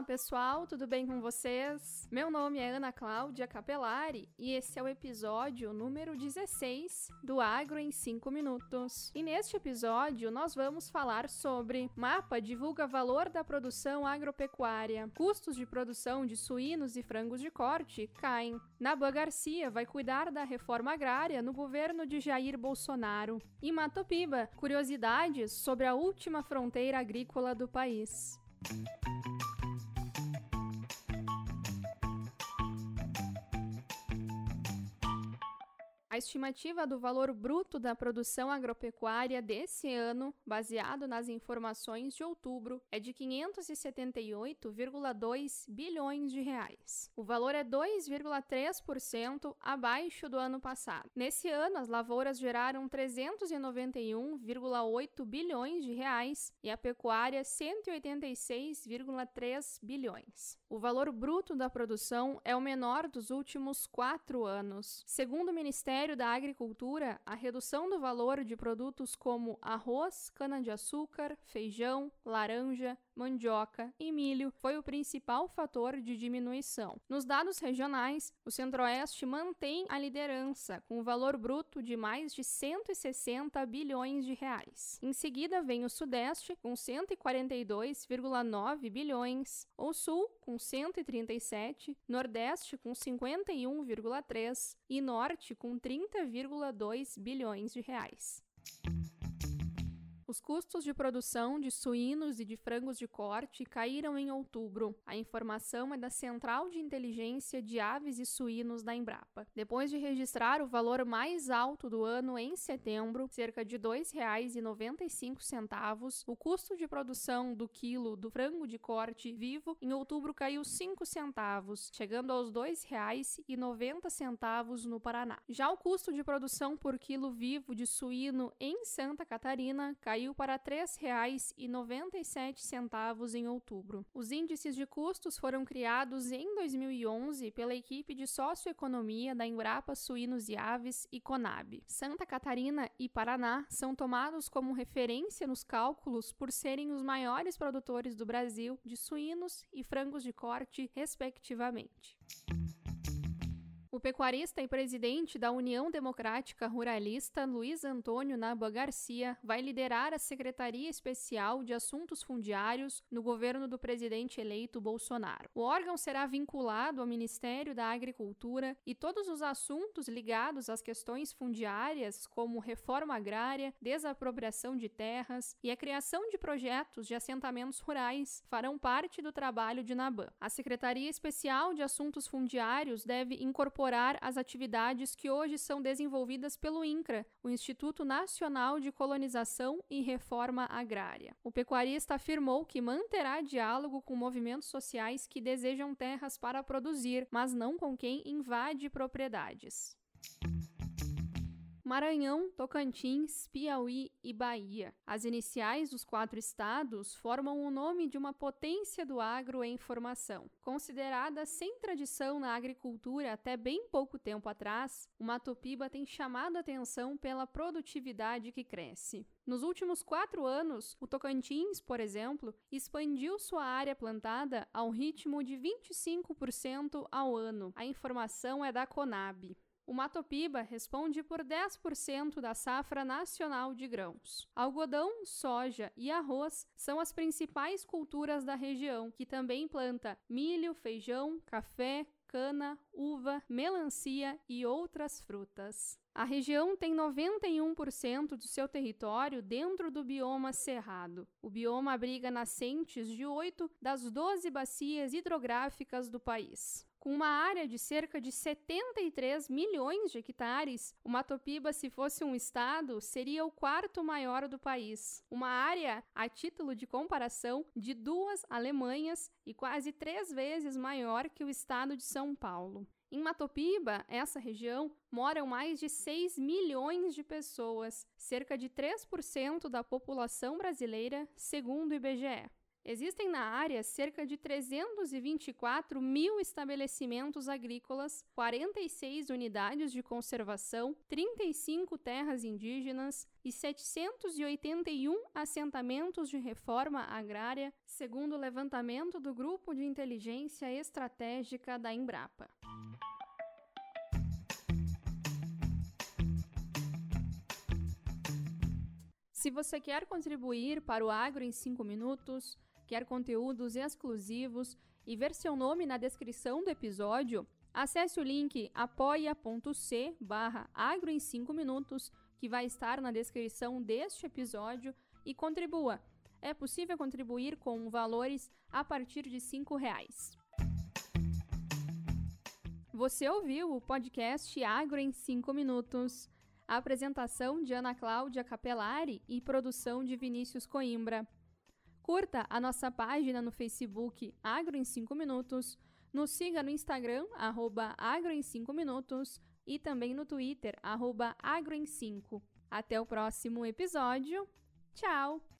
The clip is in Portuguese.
Olá pessoal, tudo bem com vocês? Meu nome é Ana Cláudia Capelari e esse é o episódio número 16 do Agro em 5 Minutos. E neste episódio nós vamos falar sobre mapa divulga valor da produção agropecuária, custos de produção de suínos e frangos de corte caem. Naban Garcia vai cuidar da reforma agrária no governo de Jair Bolsonaro. E Matopiba, curiosidades sobre a última fronteira agrícola do país. A estimativa do valor bruto da produção agropecuária desse ano, baseado nas informações de outubro, é de 578,2 bilhões de reais. O valor é 2,3% abaixo do ano passado. Nesse ano, as lavouras geraram 391,8 bilhões de reais e a pecuária 186,3 bilhões. O valor bruto da produção é o menor dos últimos quatro anos. Segundo o Ministério Ministério da Agricultura, a redução do valor de produtos como arroz, cana-de-açúcar, feijão, laranja, mandioca e milho foi o principal fator de diminuição. Nos dados regionais, o Centro-Oeste mantém a liderança, com um valor bruto de mais de 160 bilhões de reais. Em seguida vem o Sudeste, com 142,9 bilhões, o Sul, com 137, Nordeste, com 51,3 e Norte, com 30,2 bilhões de reais. Os custos de produção de suínos e de frangos de corte caíram em outubro. A informação é da Central de Inteligência de Aves e Suínos da Embrapa. Depois de registrar o valor mais alto do ano em setembro, cerca de R$ 2,95, o custo de produção do quilo do frango de corte vivo em outubro caiu 5 centavos, chegando aos R$ 2,90 no Paraná. Já o custo de produção por quilo vivo de suíno em Santa Catarina caiu caiu para R$ 3,97 em outubro. Os índices de custos foram criados em 2011 pela equipe de socioeconomia da Embrapa Suínos e Aves e Conab. Santa Catarina e Paraná são tomados como referência nos cálculos por serem os maiores produtores do Brasil de suínos e frangos de corte, respectivamente. O pecuarista e presidente da União Democrática Ruralista, Luiz Antônio Naba Garcia, vai liderar a Secretaria Especial de Assuntos Fundiários no governo do presidente eleito Bolsonaro. O órgão será vinculado ao Ministério da Agricultura e todos os assuntos ligados às questões fundiárias, como reforma agrária, desapropriação de terras e a criação de projetos de assentamentos rurais, farão parte do trabalho de Naban. A Secretaria Especial de Assuntos Fundiários deve incorporar incorporar as atividades que hoje são desenvolvidas pelo INCRA, o Instituto Nacional de Colonização e Reforma Agrária. O pecuarista afirmou que manterá diálogo com movimentos sociais que desejam terras para produzir, mas não com quem invade propriedades. Maranhão, Tocantins, Piauí e Bahia. As iniciais dos quatro estados formam o nome de uma potência do agro em formação. Considerada sem tradição na agricultura até bem pouco tempo atrás, o Matopiba tem chamado a atenção pela produtividade que cresce. Nos últimos quatro anos, o Tocantins, por exemplo, expandiu sua área plantada ao ritmo de 25% ao ano. A informação é da Conab. O Matopiba responde por 10% da safra nacional de grãos. Algodão, soja e arroz são as principais culturas da região, que também planta milho, feijão, café, cana, uva, melancia e outras frutas. A região tem 91% do seu território dentro do bioma cerrado. O bioma abriga nascentes de oito das 12 bacias hidrográficas do país. Com uma área de cerca de 73 milhões de hectares, o Matopiba, se fosse um estado, seria o quarto maior do país. Uma área, a título de comparação, de duas Alemanhas e quase três vezes maior que o estado de São Paulo. Em Matopiba, essa região, moram mais de 6 milhões de pessoas, cerca de 3% da população brasileira, segundo o IBGE. Existem na área cerca de 324 mil estabelecimentos agrícolas, 46 unidades de conservação, 35 terras indígenas e 781 assentamentos de reforma agrária, segundo o levantamento do Grupo de Inteligência Estratégica da Embrapa. Se você quer contribuir para o Agro em 5 minutos, quer conteúdos exclusivos e ver seu nome na descrição do episódio, acesse o link apoia.c barra agro em 5 minutos, que vai estar na descrição deste episódio, e contribua. É possível contribuir com valores a partir de R$ reais. Você ouviu o podcast Agro em 5 minutos. A apresentação de Ana Cláudia Capelari e produção de Vinícius Coimbra. Curta a nossa página no Facebook Agro em 5 Minutos, nos siga no Instagram, arroba Agro em 5 Minutos e também no Twitter, arroba Agro em 5. Até o próximo episódio. Tchau!